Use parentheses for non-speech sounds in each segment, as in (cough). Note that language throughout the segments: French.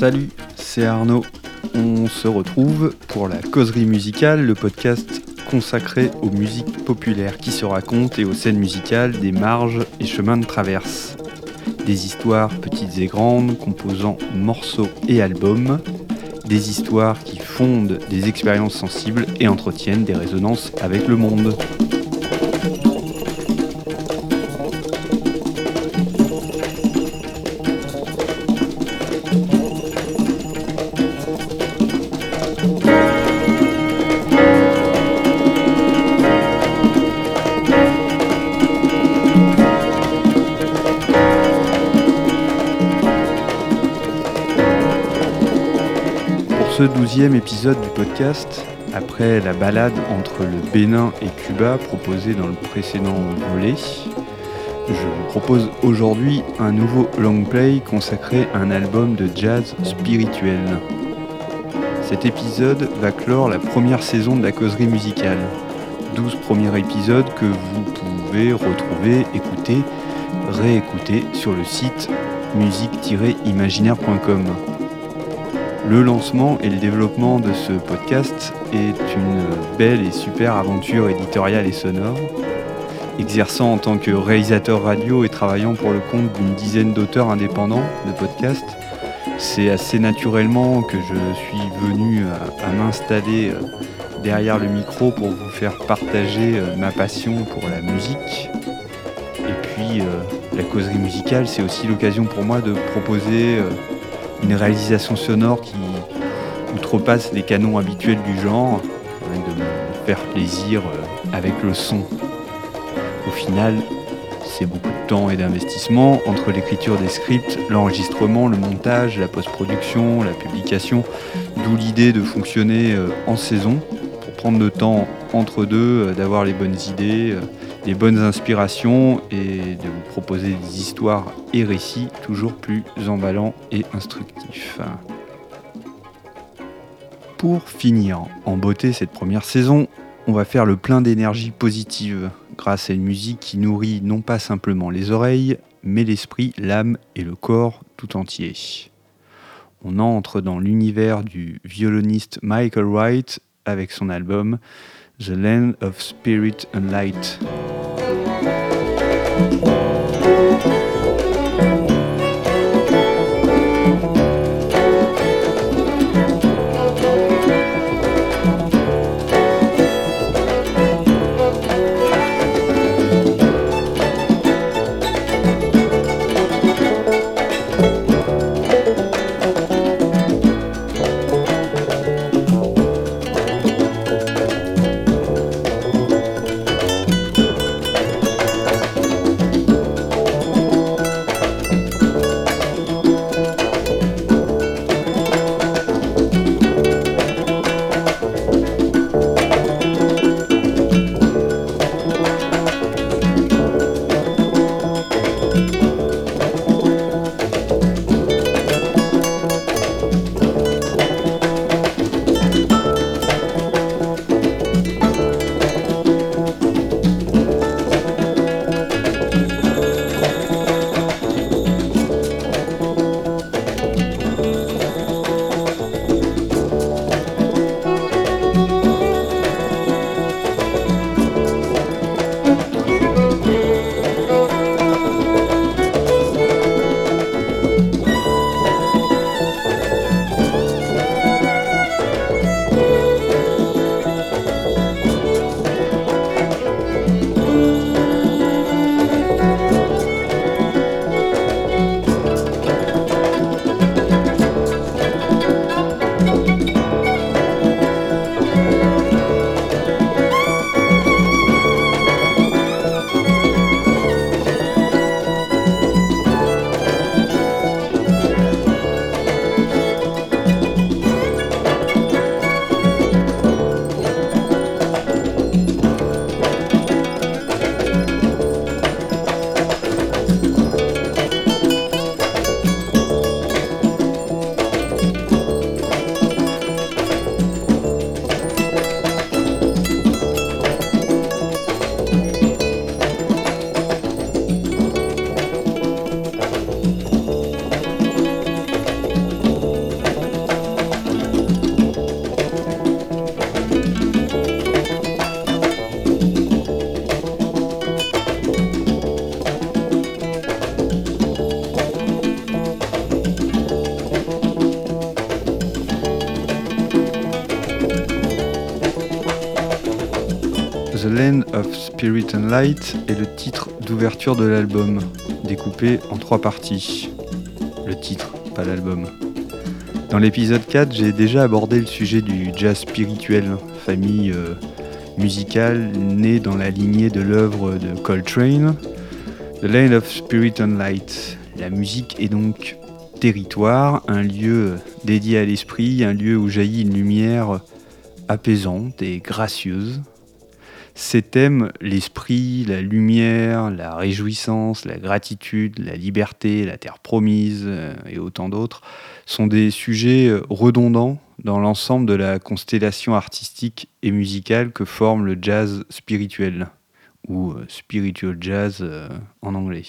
Salut, c'est Arnaud. On se retrouve pour la causerie musicale, le podcast consacré aux musiques populaires qui se racontent et aux scènes musicales des marges et chemins de traverse. Des histoires petites et grandes composant morceaux et albums. Des histoires qui fondent des expériences sensibles et entretiennent des résonances avec le monde. Ce douzième épisode du podcast, après la balade entre le Bénin et Cuba proposée dans le précédent volet, je vous propose aujourd'hui un nouveau long play consacré à un album de jazz spirituel. Cet épisode va clore la première saison de la causerie musicale. 12 premiers épisodes que vous pouvez retrouver, écouter, réécouter sur le site musique-imaginaire.com. Le lancement et le développement de ce podcast est une belle et super aventure éditoriale et sonore. Exerçant en tant que réalisateur radio et travaillant pour le compte d'une dizaine d'auteurs indépendants de podcasts, c'est assez naturellement que je suis venu à, m'installer euh, derrière le micro pour vous faire partager euh, ma passion pour la musique. Et puis, euh, la causerie musicale, c'est aussi l'occasion pour moi de proposer une réalisation sonore qui outrepasse les canons habituels du genre, et de me faire plaisir euh, avec le son. Au final, c'est beaucoup de temps et d'investissement entre l'écriture des scripts, l'enregistrement, le montage, la post-production, la publication, d'où l'idée de fonctionner euh, en saison pour prendre le temps entre deux, euh, d'avoir les bonnes idées, les bonnes inspirations et de vous proposer des histoires et récits toujours plus emballants et instructifs. Pour finir en beauté cette première saison, on va faire le plein d'énergie positive grâce à une musique qui nourrit non pas simplement les oreilles, mais l'esprit, l'âme et le corps tout entier. On entre dans l'univers du violoniste Michael Wright avec son album The Land of Spirit and Light. Spirit and Light est le titre d'ouverture de l'album, découpé en trois parties. Le titre, pas l'album. Dans l'épisode 4, j'ai déjà abordé le sujet du jazz spirituel, famille euh, musicale née dans la lignée de l'œuvre de Coltrane, The Land of Spirit and Light. La musique est donc territoire, un lieu dédié à l'esprit, un lieu où jaillit une lumière apaisante et gracieuse. Ces thèmes, l'esprit, la lumière, la réjouissance, la gratitude, la liberté, la terre promise euh, et autant d'autres, sont des sujets euh, redondants dans l'ensemble de la constellation artistique et musicale que forme le jazz spirituel, ou euh, spiritual jazz en anglais.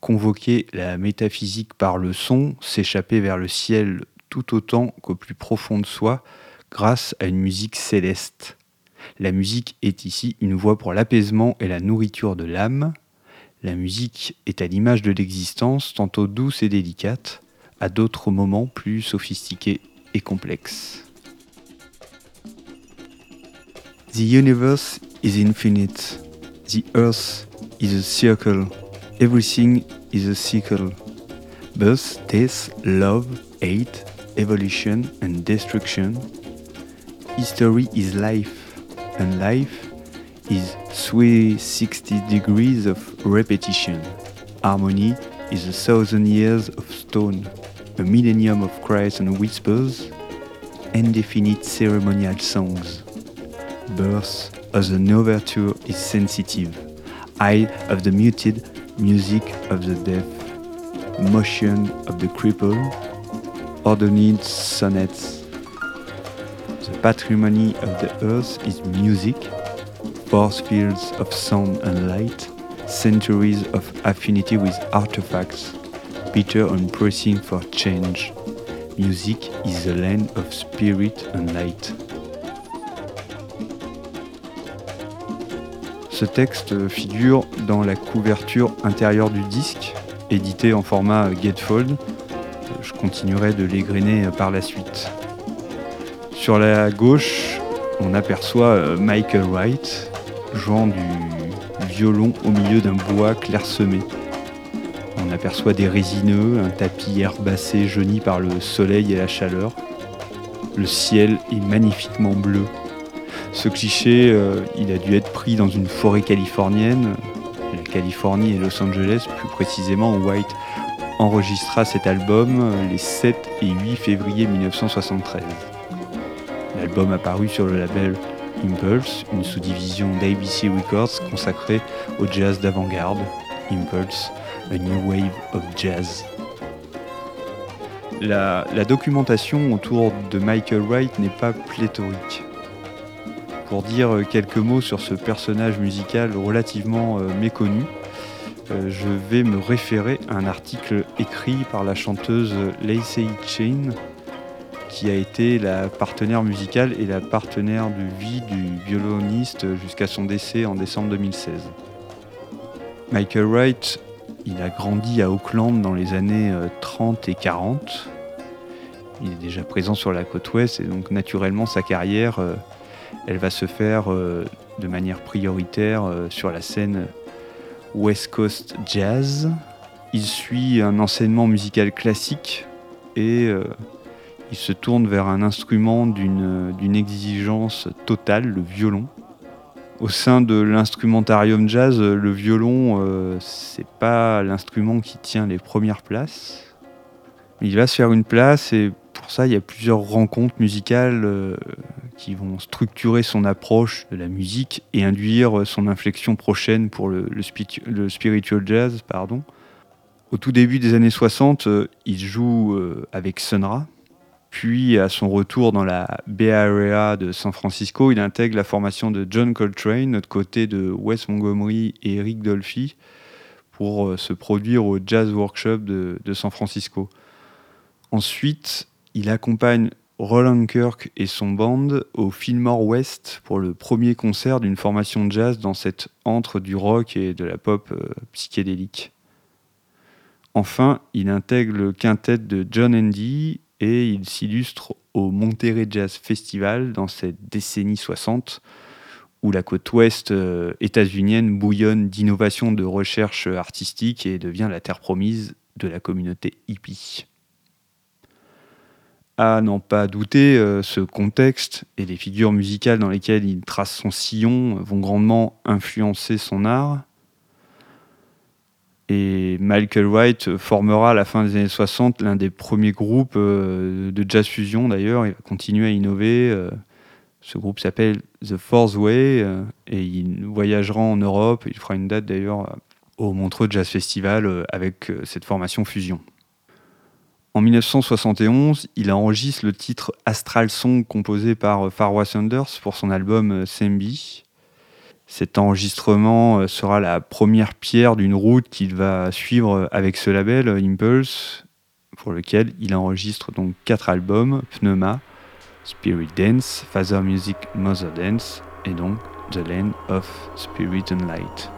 Convoquer la métaphysique par le son, s'échapper vers le ciel tout autant qu'au plus profond de soi, grâce à une musique céleste. La musique est ici une voie pour l'apaisement et la nourriture de l'âme. La musique est à l'image de l'existence, tantôt douce et délicate, à d'autres moments plus sophistiquée et complexe. The universe is infinite. The earth is a circle. Everything is a cycle. Birth, death, love, hate, evolution and destruction. History is life. And life is 360 degrees of repetition. Harmony is a thousand years of stone, a millennium of cries and whispers, indefinite ceremonial songs. Birth as an overture is sensitive, eye of the muted, music of the deaf, motion of the crippled, ordained sonnets the patrimony of the earth is music, force fields of sound and light, centuries of affinity with artifacts, bitter and pressing for change. Music is the land of spirit and light. Ce texte figure dans la couverture intérieure du disque, édité en format Gatefold. Je continuerai de l'égrener par la suite. Sur la gauche, on aperçoit euh, Michael Wright jouant du violon au milieu d'un bois clairsemé. On aperçoit des résineux, un tapis herbacé jauni par le soleil et la chaleur. Le ciel est magnifiquement bleu. Ce cliché, euh, il a dû être pris dans une forêt californienne, la Californie et Los Angeles, plus précisément où White enregistra cet album euh, les 7 et 8 février 1973. L'album apparu sur le label Impulse, une sous-division d'ABC Records consacrée au jazz d'avant-garde. Impulse, a new wave of jazz. La, documentation autour de Michael Wright n'est pas pléthorique. Pour dire quelques mots sur ce personnage musical relativement euh, méconnu, euh, je vais me référer à un article écrit par la chanteuse Lacey Chain qui a été la partenaire musicale et la partenaire de vie du violoniste jusqu'à son décès en décembre 2016. Michael Wright, il a grandi à Auckland dans les années 30 euh, et 40. Il est déjà présent sur la côte ouest et donc naturellement sa carrière, euh, elle va se faire euh, de manière prioritaire sur la scène West Coast Jazz. Il suit un enseignement musical classique et il se tourne vers un instrument d'une exigence totale, le violon. Au sein de l'instrumentarium jazz, le violon, euh, c'est pas l'instrument qui tient les premières places. Il va se faire une place et pour ça, il y a plusieurs rencontres musicales euh, qui vont structurer son approche de la musique et induire son inflexion prochaine pour le, spiritual jazz. Pardon. Au tout début des années 60, euh, il joue avec Sun puis, à son retour dans la Bay Area de San Francisco, il intègre la formation de John Coltrane, notre côté de Wes Montgomery et Eric Dolphy, pour euh, se produire au Jazz Workshop de, San Francisco. Ensuite, il accompagne Roland Kirk et son band au Fillmore West pour le premier concert d'une formation de jazz dans cette antre du rock et de la pop euh, psychédélique. Enfin, il intègre le quintet de John Andy et il s'illustre au Monterey Jazz Festival dans cette décennie 60 où la côte ouest euh, états-unienne bouillonne d'innovations de recherche artistique et devient la terre promise de la communauté hippie. À n'en pas douter, euh, ce contexte et les figures musicales dans lesquelles il trace son sillon vont grandement influencer son art. Et Michael Wright formera à la fin des années 60 l'un des premiers groupes euh, de jazz fusion d'ailleurs. Il va continuer à innover. Euh, ce groupe s'appelle The Fourth Way et il voyagera en Europe. Il fera une date d'ailleurs au Montreux Jazz Festival avec cette formation fusion. En 1971, il enregistre le titre Astral Song composé par Farwa Sanders pour son album Sembi. Cet enregistrement euh, sera la première pierre d'une route qu'il va suivre avec ce label Impulse, pour lequel il enregistre donc quatre albums Pneuma, Spirit Dance, Father Music, Mother Dance et donc The Land of Spirit and Light.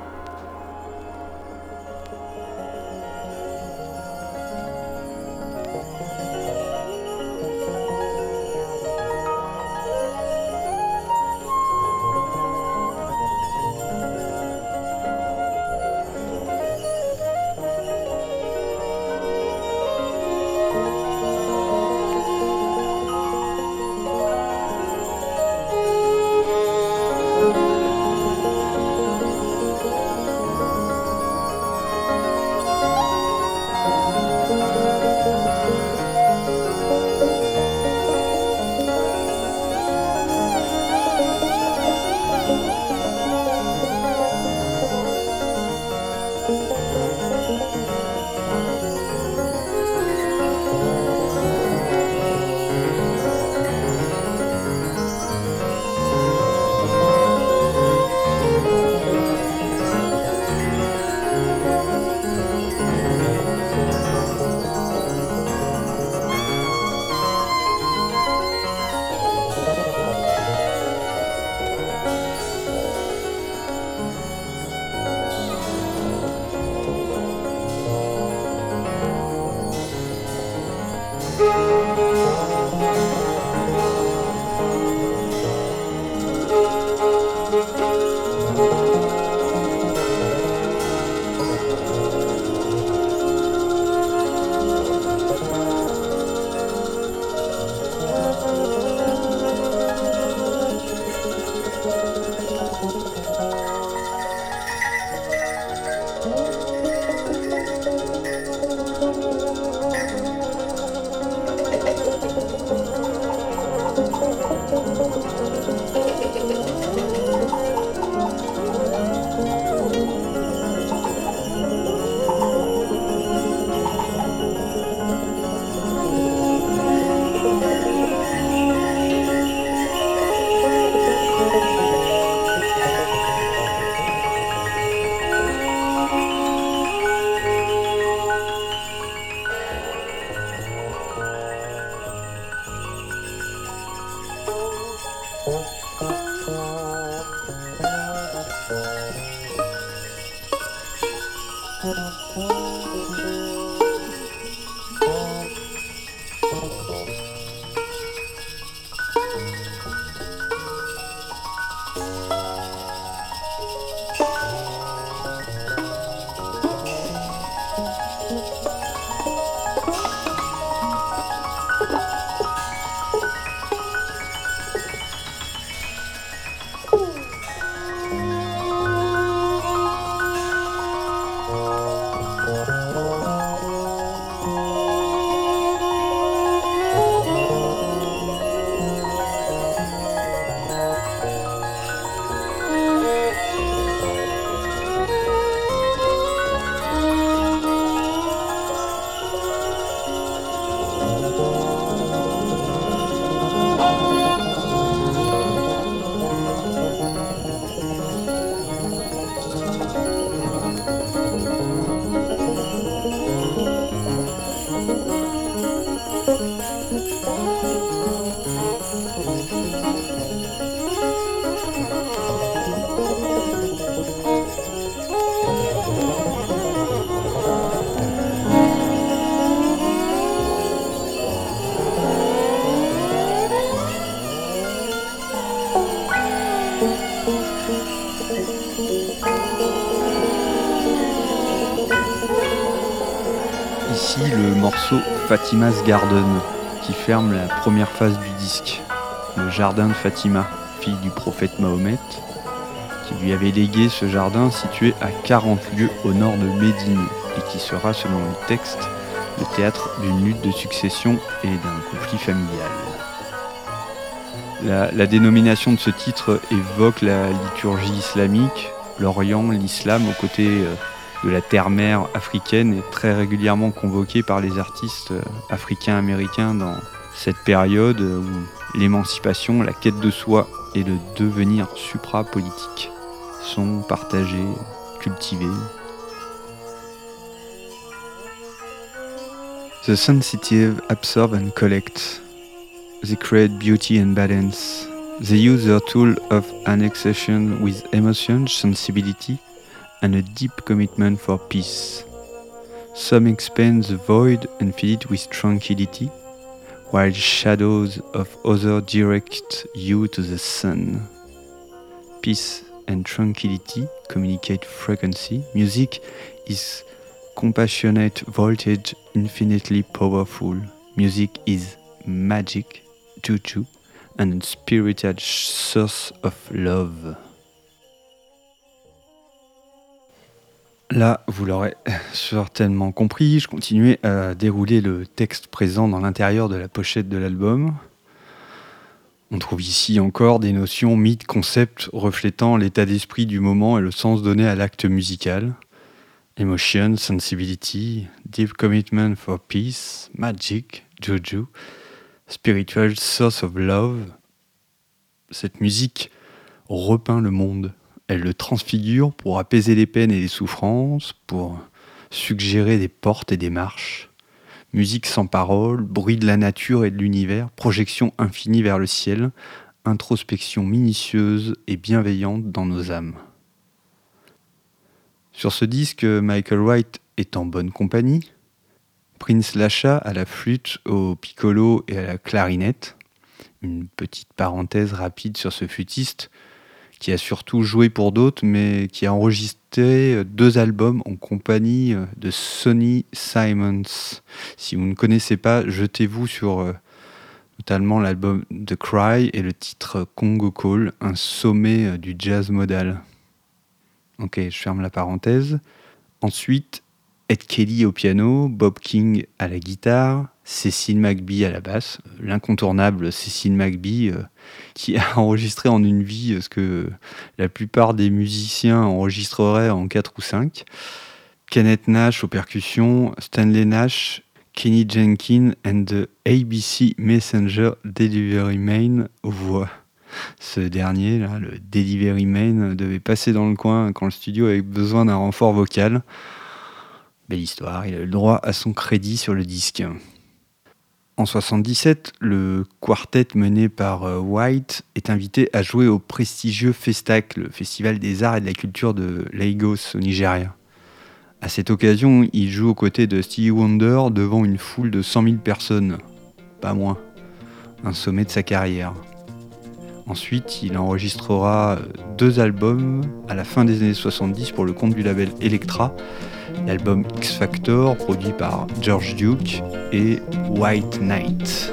어? Fatima's Garden qui ferme la première phase du disque. Le jardin de Fatima, fille du prophète Mahomet, qui lui avait légué ce jardin situé à 40 lieues au nord de Médine et qui sera, selon le texte, le théâtre d'une lutte de succession et d'un conflit familial. La, la, dénomination de ce titre évoque la liturgie islamique, l'Orient, l'islam aux côtés euh, de la terre-mère africaine est très régulièrement convoqué par les artistes euh, africains-américains dans cette période où l'émancipation, la quête de soi et le devenir supra-politique sont partagés, cultivés. The sensitive absorb and collect. They create beauty and balance. They use their tool of annexation with emotion, sensibility, and a deep commitment for peace. Some expand the void and fill it with tranquility, while shadows of others direct you to the sun. Peace and tranquility communicate frequency. Music is compassionate voltage, infinitely powerful. Music is magic, juju, and a spiritual source of love. Là, vous l'aurez (laughs) certainement compris, je continuais à dérouler le texte présent dans l'intérieur de la pochette de l'album. On trouve ici encore des notions, mythes, concepts reflétant l'état d'esprit du moment et le sens donné à l'acte musical. Emotion, sensibility, deep commitment for peace, magic, juju, spiritual source of love. Cette musique repeint le monde elle le transfigure pour apaiser les peines et les souffrances, pour suggérer des portes et des marches. Musique sans parole, bruit de la nature et de l'univers, projection infinie vers le ciel, introspection minutieuse et bienveillante dans nos âmes. Sur ce disque, Michael White est en bonne compagnie. Prince Lacha à la flûte, au piccolo et à la clarinette. Une petite parenthèse rapide sur ce flûtiste qui a surtout joué pour d'autres, mais qui a enregistré euh, deux albums en compagnie euh, de Sonny Simons. Si vous ne connaissez pas, jetez-vous sur euh, notamment l'album The Cry et le titre Congo Call, un sommet du jazz modal. Ok, je ferme la parenthèse. Ensuite, Ed Kelly au piano, Bob King à la guitare, Cécile McBee à la basse, l'incontournable Cécile McBee, euh, qui a (laughs) enregistré en une vie euh, ce que la plupart des musiciens enregistreraient en 4 ou 5. Kenneth Nash aux percussions, Stanley Nash, Kenny Jenkins and the ABC Messenger Delivery Main aux voix. Ce dernier, le Delivery Main, devait passer dans le coin quand le studio avait besoin d'un renfort vocal. Belle histoire, il a le droit à son crédit sur le disque. En 77, le quartet mené par euh, White est invité à jouer au prestigieux Festac, le festival des arts et de la culture de Lagos au Nigeria. À cette occasion, il joue aux côtés de Stevie Wonder devant une foule de 100 000 personnes, pas moins, un sommet de sa carrière. Ensuite, il enregistrera deux albums à la fin des années 70 pour le compte du label Electra, l'album X Factor produit par George Duke et White Knight.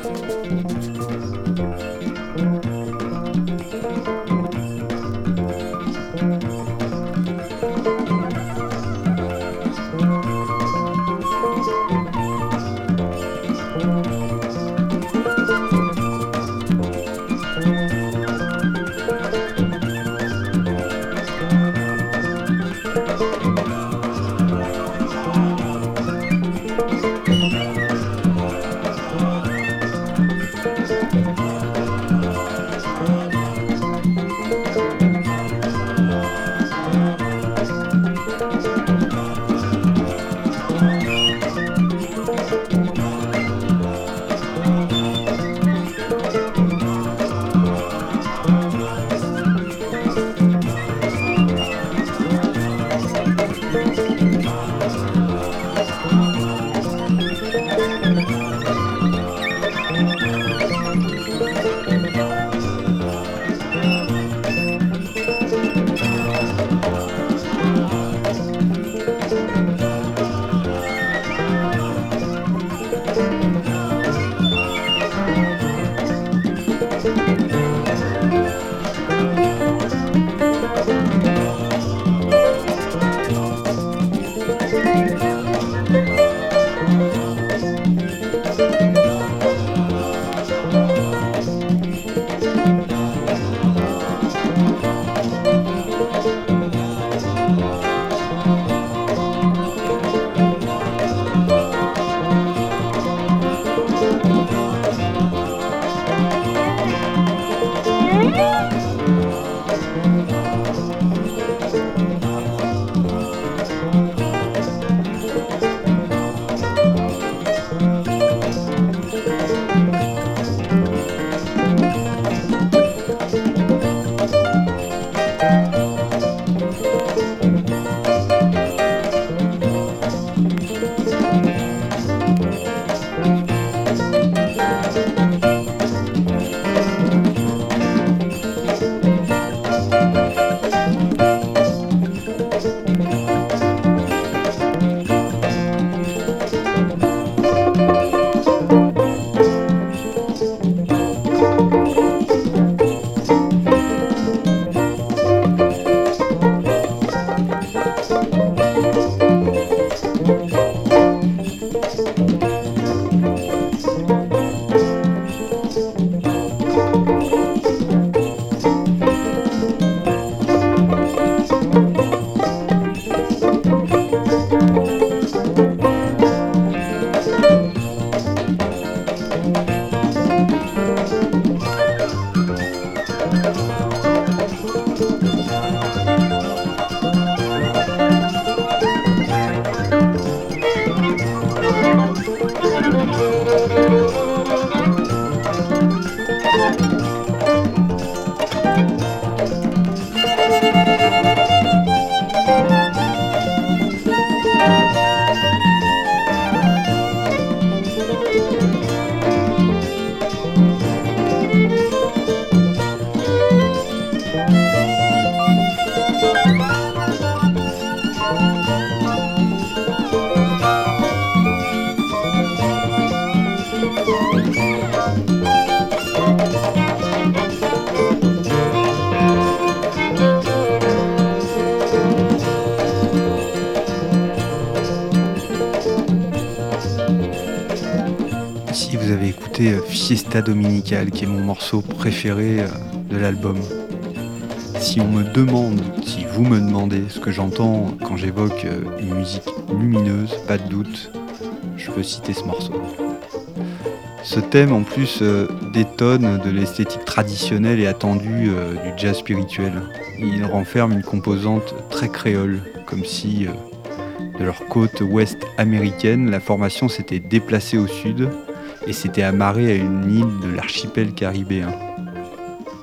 Fiesta Dominical, qui est mon morceau préféré euh, de l'album. Si on me demande, si vous me demandez ce que j'entends quand j'évoque euh, une musique lumineuse, pas de doute, je peux citer ce morceau. Ce thème en plus détonne de l'esthétique traditionnelle et attendue du jazz spirituel. Il renferme une composante très créole, comme si de leur côte ouest américaine, la formation s'était déplacée au sud et s'était amarrée à une île de l'archipel caribéen.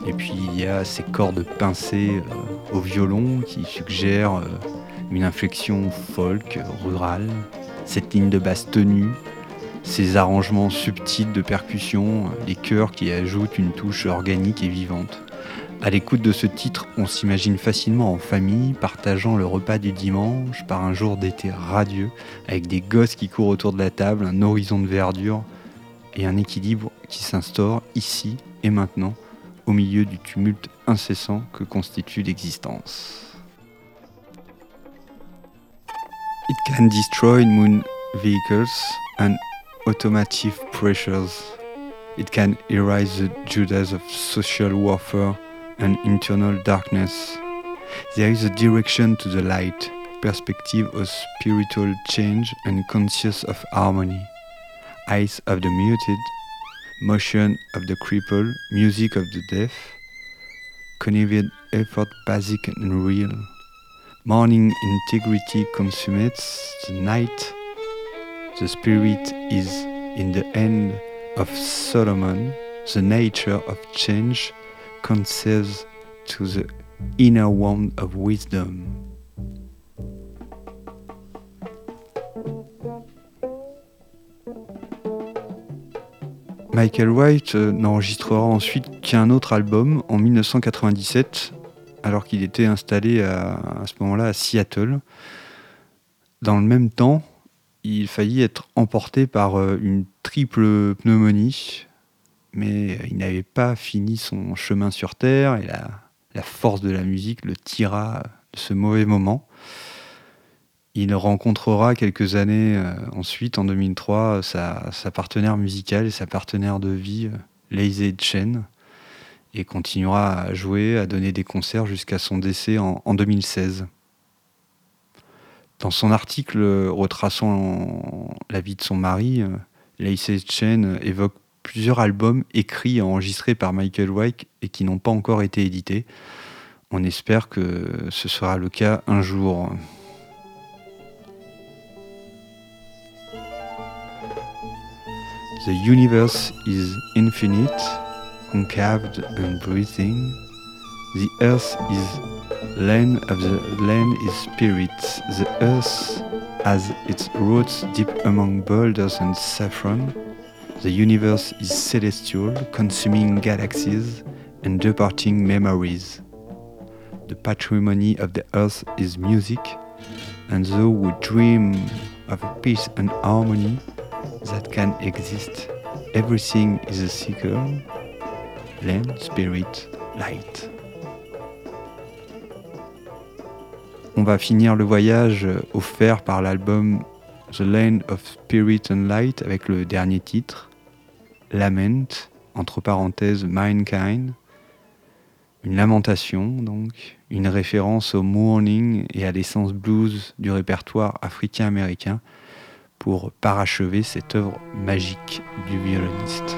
Et puis il y a ces cordes pincées euh, au violon qui suggèrent euh, une inflexion folk, rurale, cette ligne de basse tenue, ces arrangements subtils de percussion, les chœurs qui ajoutent une touche organique et vivante. À l'écoute de ce titre, on s'imagine facilement en famille, partageant le repas du dimanche par un jour d'été radieux, avec des gosses qui courent autour de la table, un horizon de verdure et un équilibre qui s'instaure ici et maintenant, au milieu du tumulte incessant que constitue l'existence. It can destroy moon vehicles and automotive pressures. It can erase the Judas of social warfare and internal darkness. There is a direction to the light, perspective of spiritual change and conscious of harmony. Eyes of the muted, motion of the cripple, music of the deaf, connived effort basic and real. Morning integrity consummates the night. The spirit is in the end of Solomon, the nature of change concedes to the inner wand of wisdom. Michael White euh, n'enregistrera ensuite qu'un autre album en 1997, alors qu'il était installé à, ce moment-là à Seattle. Dans le même temps, il faillit être emporté par euh, une triple pneumonie mais il n'avait pas fini son chemin sur Terre et la, force de la musique le tira de ce mauvais moment. Il rencontrera quelques années euh, ensuite, en 2003, sa, partenaire musicale et sa partenaire de vie, euh, Lazy Chen, et continuera à jouer, à donner des concerts jusqu'à son décès en, 2016. Dans son article retraçant la vie de son mari, euh, Lacey Chen évoque plusieurs albums écrits et enregistrés par Michael White et qui n'ont pas encore été édités. On espère que ce sera le cas un jour. The universe is infinite, concaved and breathing. The earth is land of the land is spirit. The earth has its roots deep among boulders and saffron. The universe is celestial, consuming galaxies and departing memories. The patrimony of the earth is music, and though we dream of peace and harmony that can exist, everything is a cycle land, spirit, light. On va finir le voyage offert par l'album The Land of Spirit and Light avec le dernier titre, lament, entre parenthèses Mankind, une lamentation donc, une référence au mourning et à l'essence blues du répertoire africain-américain pour parachever cette œuvre magique du violoniste.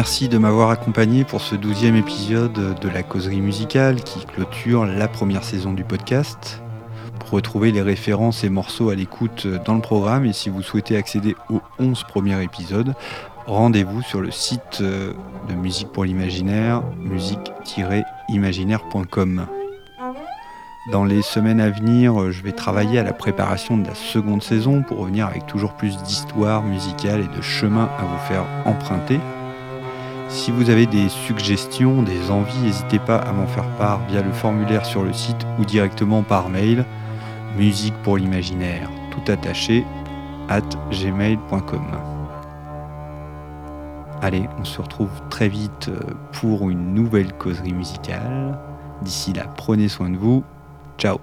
Merci de m'avoir accompagné pour ce douzième épisode de la causerie musicale qui clôture la première saison du podcast. Pour retrouver les références et morceaux à l'écoute dans le programme et si vous souhaitez accéder aux 11 premiers épisodes, rendez-vous sur le site de Musique pour l'imaginaire, musique-imaginaire.com. Dans les semaines à venir, je vais travailler à la préparation de la seconde saison pour revenir avec toujours plus d'histoires musicales et de chemins à vous faire emprunter. Si vous avez des suggestions, des envies, n'hésitez pas à m'en faire part via le formulaire sur le site ou directement par mail musique pour l'imaginaire, tout attaché, at gmail.com. Allez, on se retrouve très vite pour une nouvelle causerie musicale. D'ici là, prenez soin de vous Ciao